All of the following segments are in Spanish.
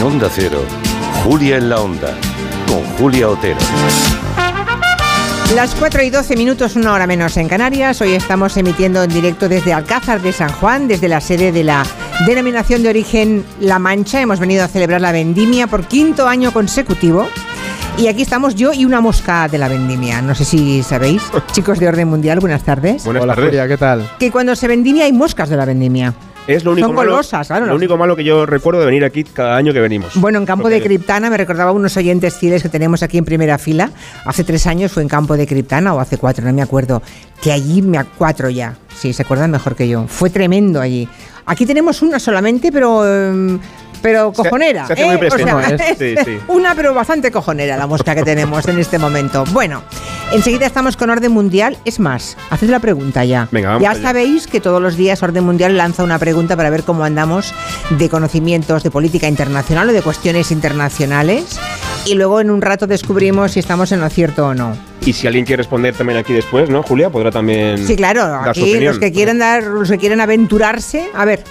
En Onda Cero, Julia en la Onda, con Julia Otero. Las 4 y 12 minutos, una hora menos en Canarias. Hoy estamos emitiendo en directo desde Alcázar de San Juan, desde la sede de la denominación de origen La Mancha. Hemos venido a celebrar la vendimia por quinto año consecutivo. Y aquí estamos yo y una mosca de la vendimia. No sé si sabéis, chicos de Orden Mundial, buenas tardes. Buenas Hola tardes. Julia, ¿qué tal? Que cuando se vendimia hay moscas de la vendimia. Es lo único, Son malo, golosas, claro, lo único malo que yo recuerdo de venir aquí cada año que venimos. Bueno, en Campo de Criptana me recordaba unos oyentes fieles que tenemos aquí en primera fila. Hace tres años fue en Campo de Criptana o hace cuatro, no me acuerdo. Que allí me cuatro ya. Sí, se acuerdan mejor que yo. Fue tremendo allí. Aquí tenemos una solamente, pero em, pero cojonera. se hace muy ¿eh? O sea, presente. es Sí, sí. una pero bastante cojonera la mosca que tenemos en este momento. Bueno, enseguida estamos con Orden Mundial. Es más, haced la pregunta ya. Venga, vamos ya allá. sabéis que todos los días Orden Mundial lanza una pregunta para ver cómo andamos de conocimientos de política internacional o de cuestiones internacionales. Y luego en un rato descubrimos si estamos en lo cierto o no. Y si alguien quiere responder también aquí después, ¿no, Julia? Podrá también Sí, claro, dar su aquí opinión. los que quieren dar, los que quieren aventurarse. A ver,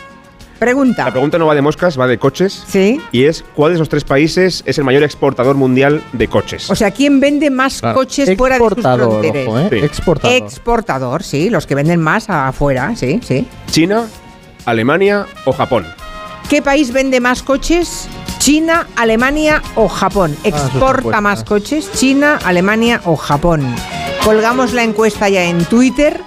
pregunta. La pregunta no va de moscas, va de coches. Sí. Y es, ¿cuál de esos tres países es el mayor exportador mundial de coches? O sea, ¿quién vende más Claro, coches fuera de sus exportador, fronteras? ojo, ¿eh? Sí. Exportador. Exportador, sí, los que venden más afuera, sí, sí. ¿China, Alemania o Japón? ¿Qué país vende más coches? ¿China, Alemania o Japón? sus ¿Exporta más coches? ¿China, Alemania o Japón? Colgamos la encuesta ya en Twitter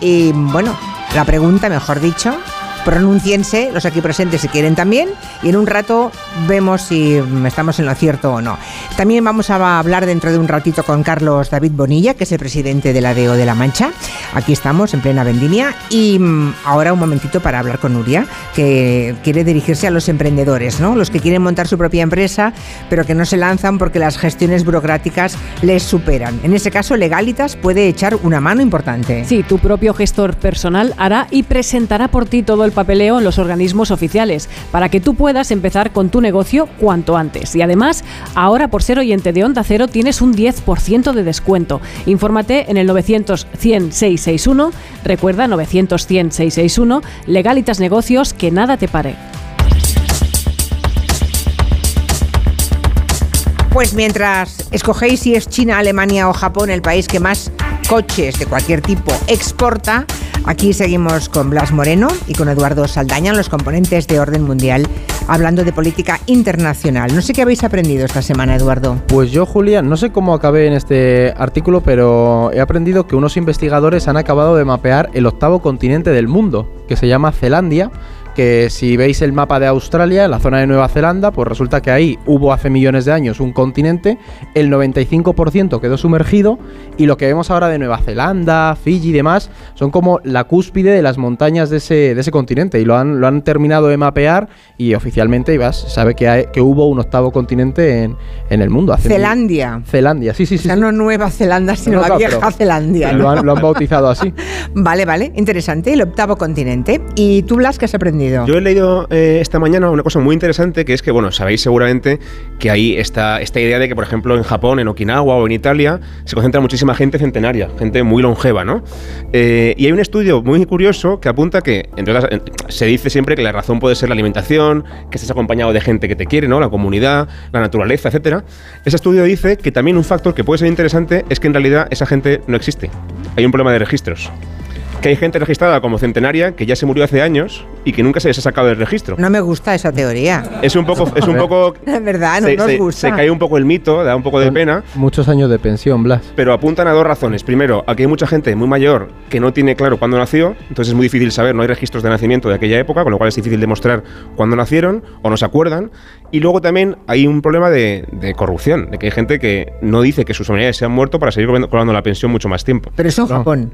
y, bueno, la pregunta, mejor dicho, pronunciense los aquí presentes si quieren también y en un rato vemos si estamos en lo cierto o no. También vamos a hablar dentro de un ratito con Carlos David Bonilla, que es el presidente de la DEO de La Mancha. Aquí estamos en plena vendimia y mm, ahora un momentito para hablar con Nuria, que quiere dirigirse a los emprendedores, ¿no? Los que quieren montar su propia empresa, pero que no se lanzan porque las gestiones burocráticas les superan. En ese caso, Legalitas puede echar una mano importante. Sí, tu propio gestor personal hará y presentará por ti todo el papeleo en los organismos oficiales para que tú puedas empezar con tu negocio cuanto antes. Y además, ahora por ser oyente de Onda Cero tienes un 10% de descuento. Infórmate en el 900 100 661, recuerda 900 100 661, Legalitas Negocios, que nada te pare. Pues mientras escogéis si es China, Alemania o Japón el país que más coches de cualquier tipo exporta, aquí seguimos con Blas Moreno y con Eduardo Saldaña, los componentes de Orden Mundial, hablando de política internacional. No sé qué habéis aprendido esta semana, Eduardo. Pues yo, Julia, no sé cómo acabé en este artículo, pero he aprendido que unos investigadores han acabado de mapear el octavo continente del mundo, que se llama Zelandia. Que si veis el mapa de Australia, la zona de Nueva Zelanda, pues resulta que ahí hubo hace millones de años un continente, el 95% quedó sumergido y lo que vemos ahora de Nueva Zelanda, Fiji y demás son como la cúspide de las montañas de ese, de ese continente y lo han, lo han terminado de mapear y oficialmente Ibas sabe que, hay- que hubo un octavo continente en, en el mundo. hace mil- Zelandia. Zelandia, sí, sí, O sí. sea, sí. no Nueva Zelanda, sino No, la claro, vieja Zelandia. Lo ¿no? han, lo han bautizado así. Vale, vale, interesante, el octavo continente. ¿Y tú, Blas, qué has aprendido? Yo he leído eh, esta mañana una cosa muy interesante que es que, bueno, sabéis seguramente que hay esta, esta idea de que, por ejemplo, en Japón, en Okinawa o en Italia se concentra muchísima gente centenaria, gente muy longeva, ¿no? Eh, y hay un estudio muy curioso que apunta que, entre otras, se dice siempre que la razón puede ser la alimentación, que estés acompañado de gente que te quiere, ¿no? La comunidad, la naturaleza, etcétera. Ese estudio dice que también un factor que puede ser interesante es que en realidad esa gente no existe. Hay un problema de registros. Que hay gente registrada como centenaria que ya se murió hace años y que nunca se les ha sacado del registro. No me gusta esa teoría. Es un poco, es un poco. Verdad, no se, nos se- gusta. se cae un poco el mito, da un poco de Son pena, Muchos años de pensión, Blas. pero apuntan a dos razones. Primero, aquí hay mucha gente muy mayor que no tiene claro cuándo nació, entonces es muy difícil saber, no hay registros de nacimiento de aquella época, con lo cual es difícil demostrar cuándo nacieron o no se acuerdan. Y luego también hay un problema de, de corrupción, de que hay gente que no dice que sus familiares se han muerto para seguir cobrando, cobrando la pensión mucho más tiempo. Pero eso en No. Japón.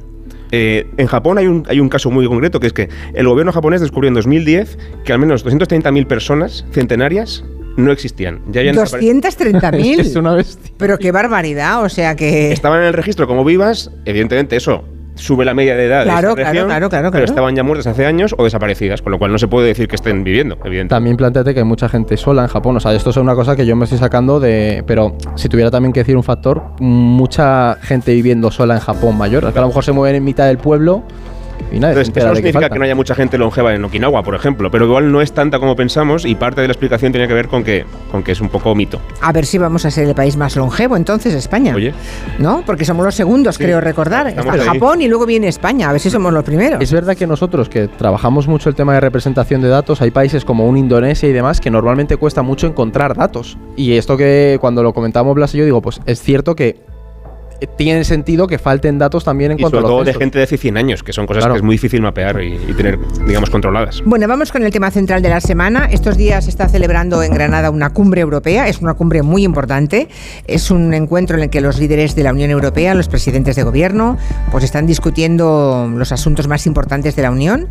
Eh, en Japón hay un, hay un caso muy concreto, que es que el gobierno japonés descubrió en 2010 que al menos 230.000 personas centenarias no existían. Ya habían desapare- 230.000. es una bestia. Pero qué barbaridad, o sea que... Estaban en el registro como vivas, evidentemente eso sube la media de edad Claro, de esta claro, región, claro, claro, pero estaban ya muertas hace años o desaparecidas, con lo cual no se puede decir que estén viviendo, evidentemente. También planteate que hay mucha gente sola en Japón. O sea, esto es una cosa que yo me estoy sacando de. Pero si tuviera también que decir un factor, mucha gente viviendo sola en Japón mayor. Que a lo mejor se mueven en mitad del pueblo Y nadie Entonces, eso no de que significa que no haya mucha gente longeva en Okinawa, por ejemplo, pero igual no es tanta como pensamos y parte de la explicación tiene que ver con que, con que es un poco mito. A ver si vamos a ser el país más longevo entonces, España. Oye. ¿No? Porque somos los segundos, Sí, creo recordar. estamos Está ahí. Japón y luego viene España. A ver si somos los primeros. Es verdad que nosotros, que trabajamos mucho el tema de representación de datos, hay países como un Indonesia y demás que normalmente cuesta mucho encontrar datos. Y esto que cuando lo comentamos Blas y yo digo, pues es cierto que tiene sentido que falten datos también en Y cuanto sobre a todo de gente de hace 100 años, que son cosas Claro. que es muy difícil mapear y, y tener, digamos, controladas. Bueno, vamos con el tema central de la semana. Estos días se está celebrando en Granada una cumbre europea. Es una cumbre muy importante. Es un encuentro en el que los líderes de la Unión Europea, los presidentes de gobierno, pues están discutiendo los asuntos más importantes de la Unión.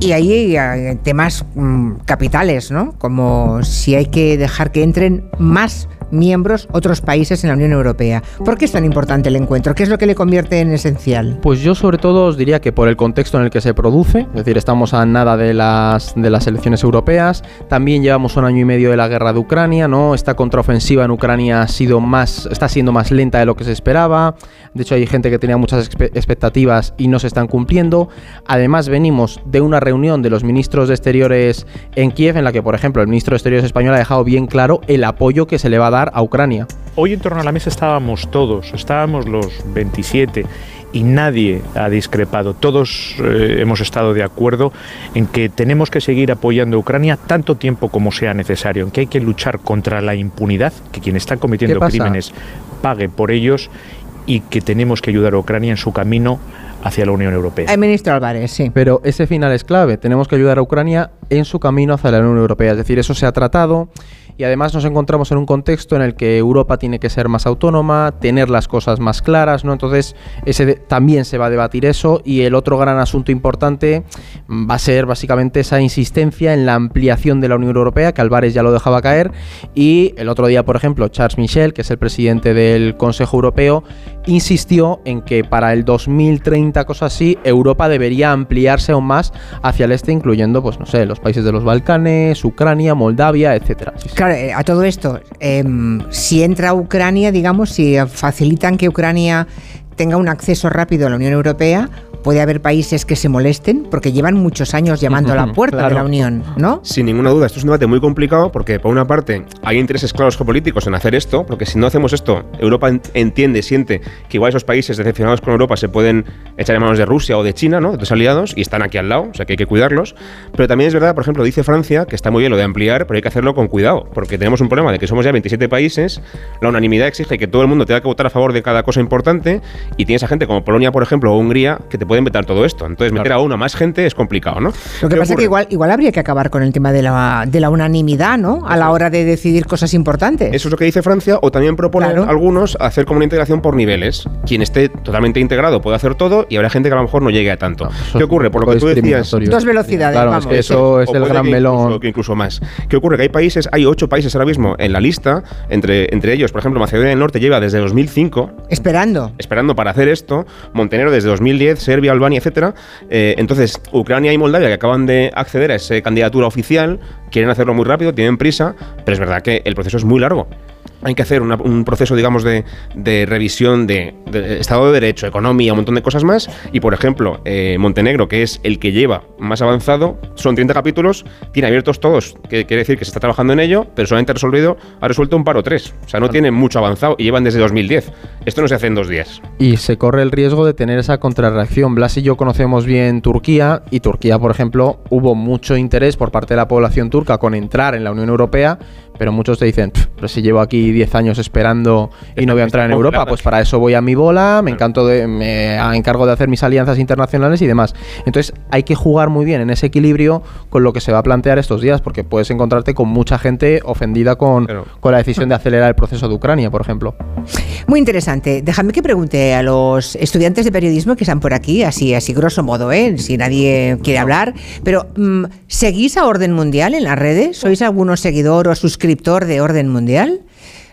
Y ahí hay eh, temas mm, capitales, ¿no? Como si hay que dejar que entren más miembros otros países en la Unión Europea. ¿Por qué es tan importante el encuentro? ¿Qué es lo que le convierte en esencial? Pues yo sobre todo os diría que por el contexto en el que se produce, es decir, estamos a nada de las, de las elecciones europeas, también llevamos un año y medio de la guerra de Ucrania, ¿no? Esta contraofensiva en Ucrania ha sido más, está siendo más lenta de lo que se esperaba, de hecho hay gente que tenía muchas expe- expectativas y no se están cumpliendo, además venimos de una reunión de los ministros de Exteriores en Kiev en la que, por ejemplo, el ministro de Exteriores español ha dejado bien claro el apoyo que se le va a dar a Ucrania. Hoy en torno a la mesa estábamos todos, estábamos los 27 y nadie ha discrepado. Todos eh, hemos estado de acuerdo en que tenemos que seguir apoyando a Ucrania tanto tiempo como sea necesario, en que hay que luchar contra la impunidad, que quien está cometiendo crímenes pague por ellos y que tenemos que ayudar a Ucrania en su camino hacia la Unión Europea. El ministro Álvarez, sí. Pero ese final es clave. Tenemos que ayudar a Ucrania en su camino hacia la Unión Europea. Es decir, eso se ha tratado y además nos encontramos en un contexto en el que Europa tiene que ser más autónoma, tener las cosas más claras, ¿no? Entonces, ese también se va a debatir eso y el otro gran asunto importante va a ser básicamente esa insistencia en la ampliación de la Unión Europea, que Álvarez ya lo dejaba caer y el otro día, por ejemplo, Charles Michel, que es el presidente del Consejo Europeo, insistió en que para el 2030, cosas así, Europa debería ampliarse aún más hacia el este, incluyendo, pues no sé, los países de los Balcanes, Ucrania, Moldavia, etcétera. Claro, eh, a todo esto, em, si entra Ucrania, digamos, si facilitan que Ucrania tenga un acceso rápido a la Unión Europea, puede haber países que se molesten porque llevan muchos años llamando a la puerta de Claro. la Unión, ¿no? Sin ninguna duda, esto es un debate muy complicado porque, por una parte, hay intereses claros geopolíticos en hacer esto, porque si no hacemos esto, Europa ent- entiende, siente que igual esos países decepcionados con Europa se pueden echar en manos de Rusia o de China, ¿no? de otros aliados, y están aquí al lado, o sea que hay que cuidarlos. Pero también es verdad, por ejemplo, dice Francia, que está muy bien lo de ampliar, pero hay que hacerlo con cuidado, porque tenemos un problema de que somos ya 27 países, la unanimidad exige que todo el mundo tenga que votar a favor de cada cosa importante, y tienes a gente como Polonia, por ejemplo, o Hungría, que te pueden vetar todo esto. Entonces, meter a una más gente es complicado, ¿no? Lo que ¿Qué pasa es que igual, igual habría que acabar con el tema de la, de la unanimidad, ¿no? A la hora de decidir cosas importantes. Eso es lo que dice Francia, o también proponen Claro. algunos hacer como una integración por niveles. Quien esté totalmente integrado puede hacer todo y habrá gente que a lo mejor no llegue a tanto. ¿Qué ocurre? Por lo que tú decías. Dos velocidades, Claro, vamos. es que eso es o el gran que melón. Incluso, que incluso más. ¿Qué ocurre? Que hay países, hay ocho países ahora mismo en la lista, entre, entre ellos, por ejemplo, Macedonia del Norte lleva desde 2005 Esperando. esperando para hacer esto, Montenegro desde 2010, Serbia, Albania, etcétera. Eh, entonces, Ucrania y Moldavia que acaban de acceder a esa candidatura oficial, quieren hacerlo muy rápido, tienen prisa, pero es verdad que el proceso es muy largo. Hay que hacer una- un proceso, digamos, de, de revisión de, de Estado de Derecho, economía, un montón de cosas más. Y, por ejemplo, eh, Montenegro, que es el que lleva más avanzado, son 30 capítulos, tiene abiertos todos, que quiere decir que se está trabajando en ello, pero solamente ha resolvido, ha resuelto un par o tres. O sea, no tienen mucho avanzado y llevan desde 2010. Esto no se hace en dos días. Y se corre el riesgo de tener esa contrarreacción. Blas y yo conocemos bien Turquía y Turquía, por ejemplo, hubo mucho interés por parte de la población turca con entrar en la Unión Europea, pero muchos te dicen, "Pff, pero si llevo aquí 10 años esperando y no voy a entrar en Europa, pues para eso voy a mi bola, me encanto de, me encargo de hacer mis alianzas internacionales y demás. Entonces hay que jugar muy bien en ese equilibrio con lo que se va a plantear estos días, porque puedes encontrarte con mucha gente ofendida con, Pero- con la decisión de acelerar el proceso de Ucrania, por ejemplo. Muy interesante. Déjame que pregunte a los estudiantes de periodismo que están por aquí, así, así grosso modo, ¿eh? si nadie quiere hablar. Pero, mm, ¿seguís a Orden Mundial en las redes? ¿Sois alguno seguidor o suscriptor de Orden Mundial?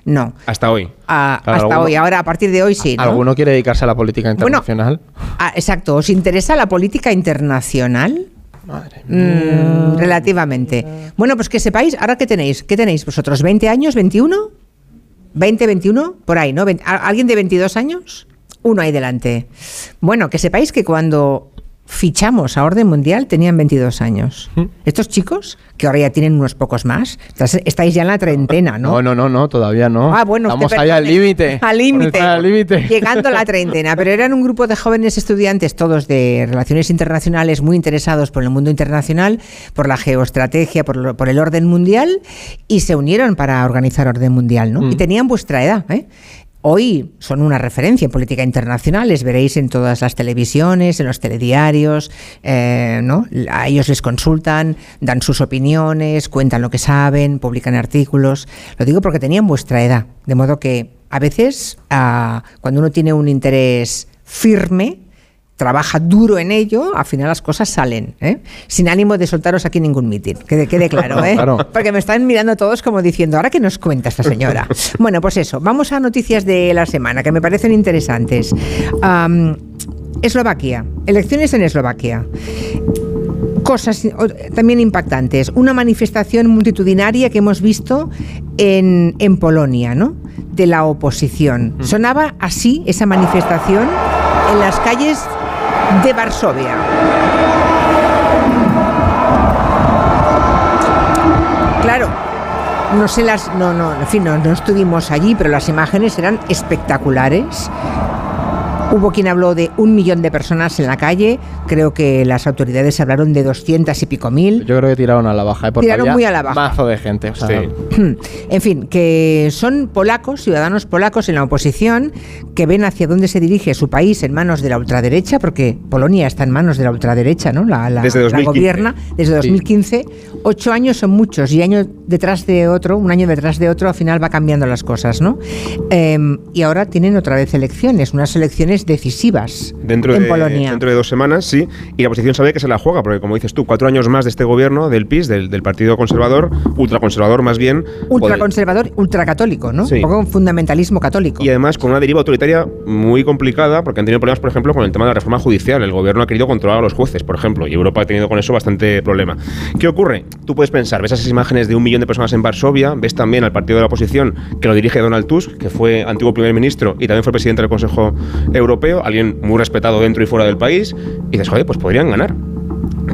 No. Hasta hoy. Ah, Claro, hasta alguno- hoy. Ahora, a partir de hoy sí. ¿no? ¿Alguno quiere dedicarse a la política Bueno, internacional? Ah, exacto. ¿Os interesa la política internacional? Madre Mm, relativamente. Bueno, pues que sepáis, ahora que tenéis, ¿qué tenéis vosotros? ¿20 años? ¿21? ¿20, 21? Por ahí, ¿no? Vein- ¿a- ¿Alguien de 22 años? Uno ahí delante. Bueno, que sepáis que cuando fichamos a Orden Mundial tenían 22 años. Estos chicos, que ahora ya tienen unos pocos más, estáis ya en la treintena, ¿no? No, no, no, no, todavía no. Ah, bueno, Estamos allá al límite. Al límite. Llegando a la treintena. Pero eran un grupo de jóvenes estudiantes, todos de relaciones internacionales, muy interesados por el mundo internacional, por la geoestrategia, por, lo- por el orden mundial, y se unieron para organizar orden mundial, ¿no? Y tenían vuestra edad, ¿eh? Hoy son una referencia en política internacional, les veréis en todas las televisiones, en los telediarios, eh, ¿no? A ellos les consultan, dan sus opiniones, cuentan lo que saben, publican artículos. Lo digo porque tenían vuestra edad, de modo que a veces ah, cuando uno tiene un interés firme, trabaja duro en ello, al final las cosas salen, ¿eh? sin ánimo de soltaros aquí ningún mitin, que quede claro, ¿eh? Claro. porque me están mirando todos como diciendo, ¿ahora qué nos cuenta esta señora? bueno, pues eso, vamos a noticias de la semana que me parecen interesantes. Eslovaquia, elecciones en Eslovaquia. Cosas también impactantes. Una manifestación multitudinaria que hemos visto en, en Polonia, ¿no? De la oposición. Sonaba así esa manifestación en las calles de Varsovia. Claro, no sé las, no, no, en fin, no, no estuvimos allí, pero las imágenes eran espectaculares. Hubo quien habló de un millón de personas en la calle. Creo que las autoridades hablaron de doscientas y pico mil. Yo creo que tiraron a la baja. ¿eh? Porque Tiraron había muy a la baja. Mazo de gente. O sea, Sí. En fin, que son polacos, ciudadanos polacos en la oposición, que ven hacia dónde se dirige su país en manos de la ultraderecha, porque Polonia está en manos de la ultraderecha, ¿no? La, la- Desde la 2015. gobierna desde 2015. Ocho años son muchos y año detrás de otro, un año detrás de otro, al final va cambiando las cosas, ¿no? Em, y ahora tienen otra vez elecciones, unas elecciones decisivas Dentro en de, Polonia. dentro de dos semanas, sí. Y la oposición sabe que se la juega, porque como dices tú, cuatro años más de este gobierno, del PIS, del, del Partido Conservador, ultraconservador más bien. Ultraconservador, ultracatólico, ¿no? Sí. Un poco un fundamentalismo católico. Y además con una deriva autoritaria muy complicada, porque han tenido problemas, por ejemplo, con el tema de la reforma judicial. El gobierno ha querido controlar a los jueces, por ejemplo, y Europa ha tenido con eso bastante problema. ¿Qué ocurre? Tú puedes pensar, ves esas imágenes de un millón de personas en Varsovia, ves también al partido de la oposición que lo dirige Donald Tusk, que fue antiguo primer ministro y también fue presidente del Consejo Europeo, alguien muy respetado dentro y fuera del país, y dices, joder, pues podrían ganar.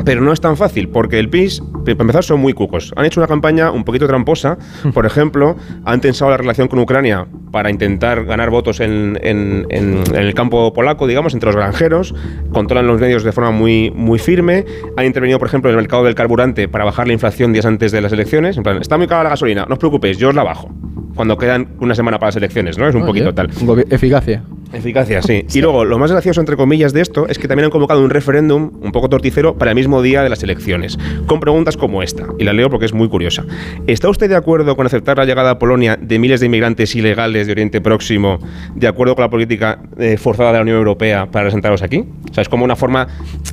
Pero no es tan fácil, porque el PIS, para empezar, son muy cucos. Han hecho una campaña un poquito tramposa. Por ejemplo, han tensado la relación con Ucrania para intentar ganar votos en, en- en- en el campo polaco, digamos, entre los granjeros. Controlan los medios de forma muy, muy firme. Han intervenido, por ejemplo, en el mercado del carburante para bajar la inflación días antes de las elecciones. En plan, está muy cara la gasolina, no os preocupéis, yo os la bajo. Cuando quedan una semana para las elecciones, ¿no? Es un oye, poquito tal. Eficacia. Eficacia, sí. Y luego, lo más gracioso, entre comillas, de esto es que también han convocado un referéndum un poco torticero para el mismo día de las elecciones, con preguntas como esta, y la leo porque es muy curiosa. ¿Está usted de acuerdo con aceptar la llegada a Polonia de miles de inmigrantes ilegales de Oriente Próximo, de acuerdo con la política eh, forzada de la Unión Europea para presentarlos aquí? O sea, es como una forma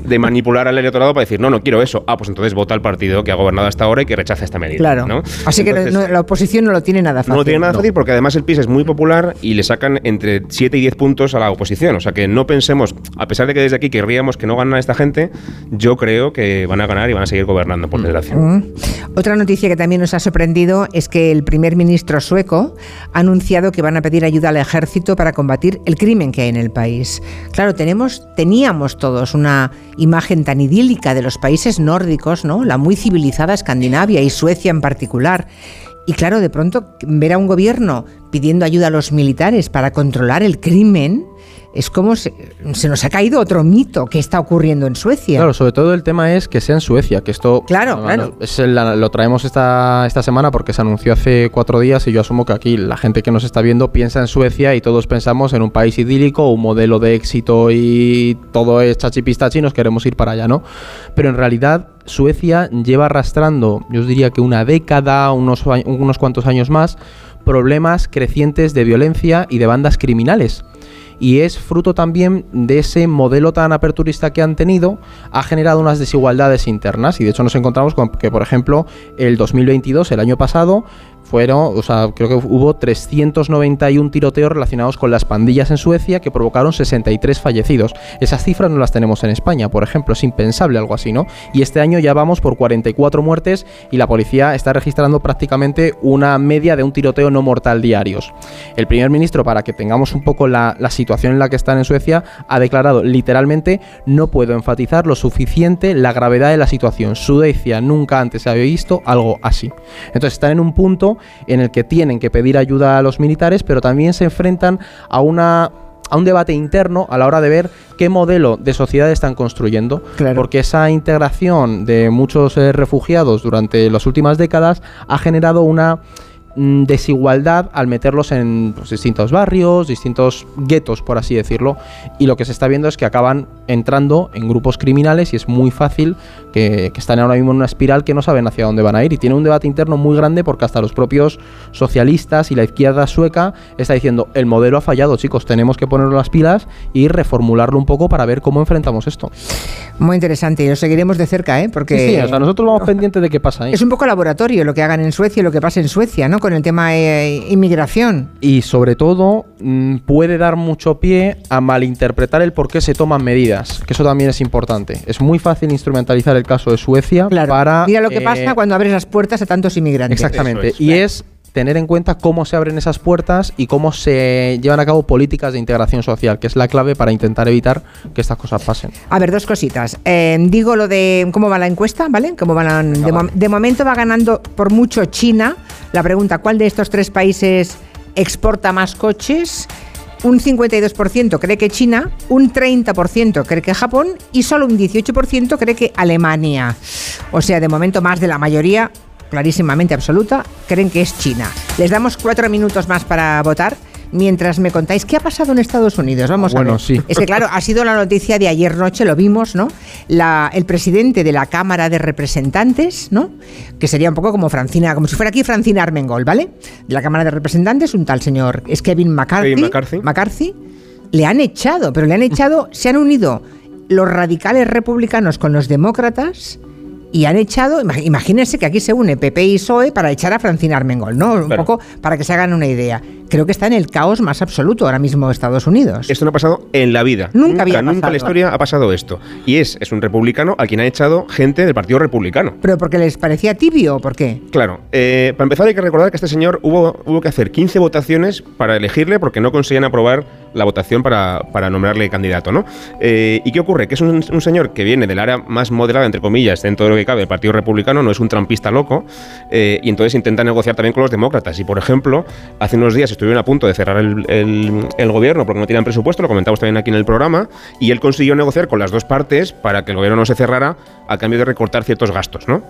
de manipular al electorado para decir, no, no quiero eso. Ah, pues entonces vota al partido que ha gobernado hasta ahora y que rechaza esta medida. Claro. ¿no? Así que no- Entonces- no- la oposición no lo tiene nada fácil. no lo tiene nada fácil porque además el PIS es muy popular y le sacan entre 7 y 10 puntos a la oposición. O sea que no pensemos, a pesar de que desde aquí querríamos que no ganara esta gente, yo creo que van a ganar y van a seguir gobernando, por desgracia. Mm. Otra noticia que también nos ha sorprendido es que el primer ministro sueco ha anunciado que van a pedir ayuda al ejército para combatir el crimen que hay en el país. Claro, tenemos, teníamos todos una imagen tan idílica de los países nórdicos, ¿no? La muy civilizada Escandinavia y Suecia en particular. Y claro, de pronto ver a un gobierno pidiendo ayuda a los militares para controlar el crimen es como se, se nos ha caído otro mito que está ocurriendo en Suecia. Claro, sobre todo el tema es que sea en Suecia, que esto Claro, no, claro. no, es el- la- lo traemos esta, esta semana porque se anunció hace cuatro días y yo asumo que aquí la gente que nos está viendo piensa en Suecia y todos pensamos en un país idílico, un modelo de éxito y todo es chachipistachi y nos queremos ir para allá, ¿no? Pero en realidad Suecia lleva arrastrando, yo os diría que una década, unos, unos cuantos años más, problemas crecientes de violencia y de bandas criminales y es fruto también de ese modelo tan aperturista que han tenido, ha generado unas desigualdades internas y de hecho nos encontramos con que, por ejemplo, el 2022, el año pasado, fueron, o sea, creo que hubo 391 tiroteos relacionados con las pandillas en Suecia que provocaron 63 fallecidos. Esas cifras no las tenemos en España, por ejemplo, es impensable algo así, ¿no? Y este año ya vamos por 44 muertes y la policía está registrando prácticamente una media de un tiroteo no mortal diarios. El primer ministro, para que tengamos un poco la, la situación en la que están en Suecia, ha declarado literalmente no puedo enfatizar lo suficiente la gravedad de la situación. Suecia nunca antes se había visto algo así. Entonces están en un punto en el que tienen que pedir ayuda a los militares, pero también se enfrentan a una a un debate interno a la hora de ver qué modelo de sociedad están construyendo, Claro. porque esa integración de muchos eh, refugiados durante las últimas décadas ha generado una desigualdad al meterlos en pues, distintos barrios, distintos guetos, por así decirlo, y lo que se está viendo es que acaban entrando en grupos criminales y es muy fácil que, que están ahora mismo en una espiral que no saben hacia dónde van a ir y tiene un debate interno muy grande porque hasta los propios socialistas y la izquierda sueca está diciendo el modelo ha fallado chicos, tenemos que ponerlo las pilas y reformularlo un poco para ver cómo enfrentamos esto. Muy interesante y lo seguiremos de cerca, ¿eh? Porque Sí, sí, o sea, nosotros vamos pendientes de qué pasa ahí. es un poco laboratorio lo que hagan en Suecia y lo que pasa en Suecia, ¿no? Con el tema eh, inmigración. y sobre todo mm, puede dar mucho pie a malinterpretar el por qué se toman medidas, que eso también es importante. Es muy fácil instrumentalizar el caso de Suecia Claro. para... Mira lo que eh, pamente cuando abres las puertas a tantos inmigrantes. Exactamente. Es. Y es tener en cuenta cómo se abren esas puertas y cómo se llevan a cabo políticas de integración social, que es la clave para intentar evitar que estas cosas pasen. A ver, dos cositas. Eh, digo lo de cómo va la encuesta, ¿vale? Cómo va la- de, mom- de momento va ganando por mucho China. La pregunta, ¿cuál de estos tres países exporta más coches? Un 52% cree que China, un 30% cree que Japón y solo un 18% cree que Alemania. O sea, de momento más de la mayoría, clarísimamente absoluta, creen que es China. Les damos cuatro minutos más para votar. Mientras me contáis qué ha pasado en Estados Unidos, vamos a Bueno, ver. sí. Es que claro, ha sido la noticia de ayer noche, lo vimos, ¿no? La, el presidente de la Cámara de Representantes, ¿no? Que sería un poco como Francina, como si fuera aquí Francina Armengol, ¿vale? De la Cámara de Representantes, un tal señor, es Kevin McCarthy. Kevin McCarthy. McCarthy, le han echado, pero le han echado, se han unido los radicales republicanos con los demócratas y han echado, ima- imagínense que aquí se une PP y PSOE para echar a Francina Armengol, ¿no? Un Claro. poco para que se hagan una idea. Creo que está en el caos más absoluto ahora mismo Estados Unidos. Esto no ha pasado en la vida. Nunca había Nunca en pasado. la historia ha pasado esto. Y es, es un republicano a quien ha echado gente del Partido Republicano. ¿Pero porque les parecía tibio o por qué? Claro, eh, para empezar hay que recordar que este señor hubo, hubo que hacer 15 votaciones para elegirle porque no conseguían aprobar la votación para, para nombrarle candidato, ¿no? Eh, ¿Y qué ocurre? Que es un, un señor que viene del área más moderada, entre comillas, dentro de lo que cabe, del Partido Republicano, no es un trampista loco, eh, y entonces intenta negociar también con los demócratas. Y, por ejemplo, hace unos días estuvieron a punto de cerrar el, el- gobierno porque no tenían presupuesto, lo comentamos también aquí en el programa, y él consiguió negociar con las dos partes para que el gobierno no se cerrara a cambio de recortar ciertos gastos, ¿no?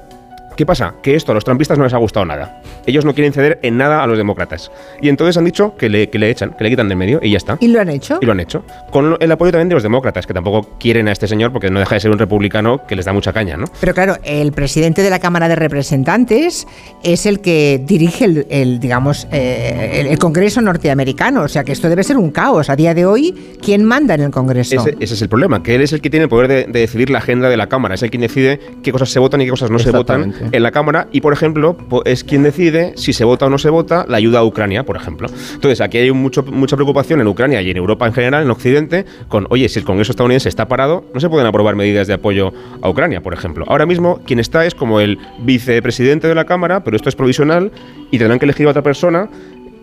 ¿Qué pasa? Que esto a los trampistas no les ha gustado nada. Ellos no quieren ceder en nada a los demócratas. Y entonces han dicho que le, que le echan, que le quitan del medio y ya está. ¿Y lo han hecho? Y lo han hecho. Con el apoyo también de los demócratas, que tampoco quieren a este señor porque no deja de ser un republicano que les da mucha caña, ¿no? Pero claro, el presidente de la Cámara de Representantes es el que dirige el, el, digamos, eh, el, el Congreso norteamericano. O sea que esto debe ser un caos. A día de hoy, ¿quién manda en el Congreso? Ese, ese es el problema, que él es el que tiene el poder de, de decidir la agenda de la Cámara, es el quien decide qué cosas se votan y qué cosas no se votan. En la Cámara y, por ejemplo, es quien decide si se vota o no se vota la ayuda a Ucrania, por ejemplo. Entonces, aquí hay mucha preocupación en Ucrania y en Europa en general, en Occidente, con, oye, si el Congreso estadounidense está parado, no se pueden aprobar medidas de apoyo a Ucrania, por ejemplo. Ahora mismo, quien está es como el vicepresidente de la Cámara, pero esto es provisional y tendrán que elegir a otra persona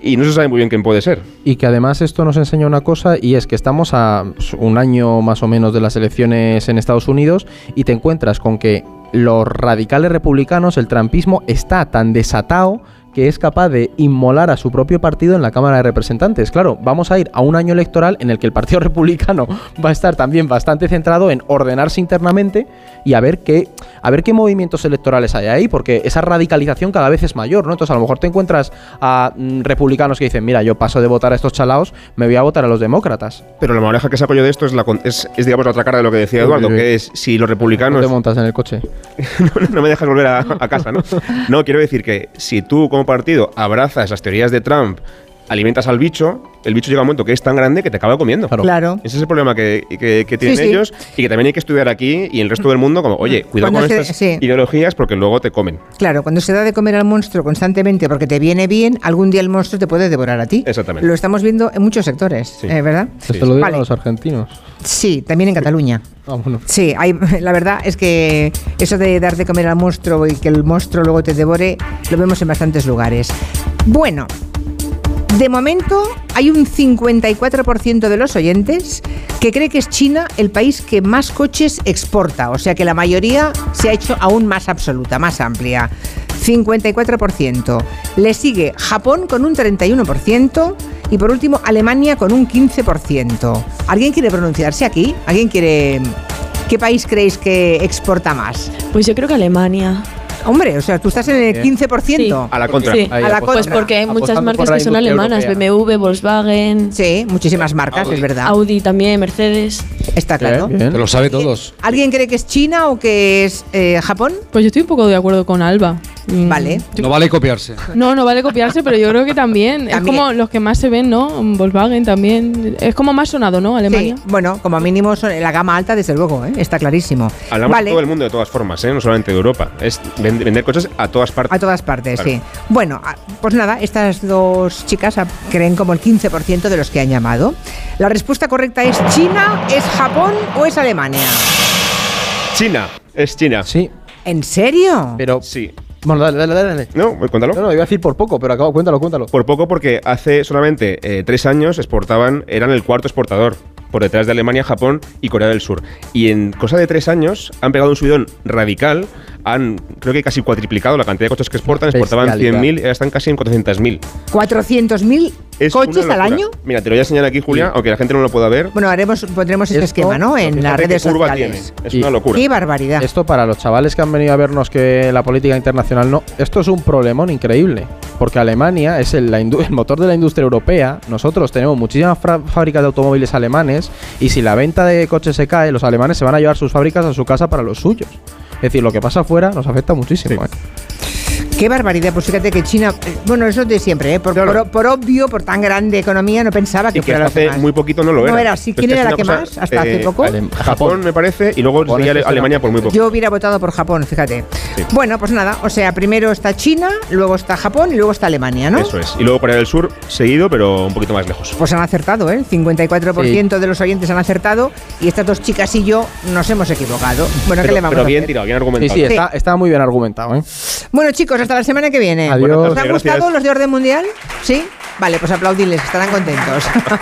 y no se sabe muy bien quién puede ser. Y que además esto nos enseña una cosa y es que estamos a un año más o menos de las elecciones en Estados Unidos y te encuentras con que los radicales republicanos, el trampismo, está tan desatado que es capaz de inmolar a su propio partido en la Cámara de Representantes. Claro, vamos a ir a un año electoral en el que el Partido Republicano va a estar también bastante centrado en ordenarse internamente y a ver qué, a ver qué movimientos electorales hay ahí, porque esa radicalización cada vez es mayor, ¿no? Entonces a lo mejor te encuentras a mm, republicanos que dicen, mira, yo paso de votar a estos chalaos, me voy a votar a los demócratas. Pero la moraleja que saco yo de esto es, la, es, es, digamos, la otra cara de lo que decía Eduardo, que es si los No republicanos... te montas en el coche. no, no me dejas volver a, a casa, ¿no? No, quiero decir que si tú como partido abrazas las teorías de Trump alimentas al bicho, el bicho llega a un momento que es tan grande que te acaba comiendo. Claro. Ese es el problema que, que- que tienen Sí, sí. ellos y que también hay que estudiar aquí y en el resto del mundo como, oye, cuidado Cuando con se- estas sí. ideologías porque luego te comen. Claro, cuando se da de comer al monstruo constantemente porque te viene bien, algún día el monstruo te puede devorar a ti. Exactamente. Lo estamos viendo en muchos sectores, Sí. eh, ¿verdad? Esto lo digan Vale. los argentinos. Sí, también en Cataluña. Ah, bueno. Sí, hay, la verdad es que eso de dar de comer al monstruo y que el monstruo luego te devore, lo vemos en bastantes lugares. Bueno, de momento hay un 54% de los oyentes que cree que es China el país que más coches exporta, o sea que la mayoría se ha hecho aún más absoluta, más amplia. 54%. Le sigue Japón con un 31% y por último Alemania con un 15%. ¿Alguien quiere pronunciarse aquí? ¿Alguien quiere... ¿Qué país creéis que exporta más? Pues yo creo que Alemania. Hombre, o sea, tú estás en el 15%. A la contra. Sí. Ahí, A la apostando. Pues porque hay muchas marcas que son alemanas, europea. BMW, Volkswagen, Sí, muchísimas marcas, es verdad. Audi también, Mercedes. Está claro. Bien, bien. Te lo sabe todos. ¿Alguien cree que es China o que es eh, Japón? Pues yo estoy un poco de acuerdo con Alba. Mm, Vale. No vale copiarse. No, no vale copiarse, pero yo creo que también. Es como los que más se ven, ¿no? Volkswagen también. Es como más sonado, ¿no? Alemania. Sí, bueno, como mínimo son la gama alta, desde luego, ¿eh? está clarísimo. Hablamos vale, de todo el mundo de todas formas, ¿eh? no solamente de Europa. Es vend- vender coches a todas partes. a todas partes, Claro. sí. Bueno, ah, pues nada, estas dos chicas ah, creen como el 15% de los que han llamado. La respuesta correcta es China, es Japón o es Alemania. China, es China. Sí, ¿En serio? pero. Sí. Bueno, dale, dale, dale. No, pues cuéntalo. No, no, iba a decir por poco, pero acabo, cuéntalo, cuéntalo. Por poco porque hace solamente eh, tres años exportaban, eran el cuarto exportador, por detrás de Alemania, Japón y Corea del Sur. Y en cosa de tres años han pegado un subidón radical, han creo que casi cuatriplicado la cantidad de coches que exportan, exportaban Bestialidad. 100.000 y ahora están casi en 400.000. 400.000 Es coches una al locura. año. Mira, te lo voy a enseñar aquí, Julia, aunque la gente no lo pueda ver. Bueno, haremos, pondremos este Esto- esquema, ¿no? En las qué redes curva sociales. tiene. Es Y- una locura. Qué barbaridad. Esto para los chavales que han venido a vernos que la política internacional no. Esto es un problemón increíble. Porque Alemania es el, la indu- el motor de la industria europea. Nosotros tenemos muchísimas fábricas de automóviles alemanes. Y si la venta de coches se cae, los alemanes se van a llevar sus fábricas a su casa para los suyos. Es decir, lo que pasa afuera nos afecta muchísimo. ¿eh? Qué barbaridad. Pues fíjate que China. eh, Bueno, eso es de siempre, ¿eh? Por, Claro. por- por obvio, por tan grande economía, no pensaba que y que fuera hasta hace más. muy poquito no lo No era. era así. ¿Quién es era una que cosa, más? Hasta hace eh, poco. Japón, me parece, y luego Japón seguía es que Alemania por muy poco. Yo hubiera votado por Japón, fíjate. Sí. Bueno, pues nada, o sea, primero está China, luego está Japón y luego está Alemania, ¿no? Eso es. Y luego Corea del Sur, seguido, pero un poquito más lejos. Pues han acertado, ¿eh? El 54% de los oyentes han acertado y estas dos chicas y yo nos hemos equivocado. Bueno, ¿qué Pero, le vamos pero a bien hacer? tirado, bien Sí, argumentado. sí, está, está muy bien argumentado. ¿eh? Bueno, chicos, hasta la semana que viene. Adiós. ¿Os han Gracias. gustado los de orden mundial? ¿Sí? Vale, pues aplaudirles, estarán contentos.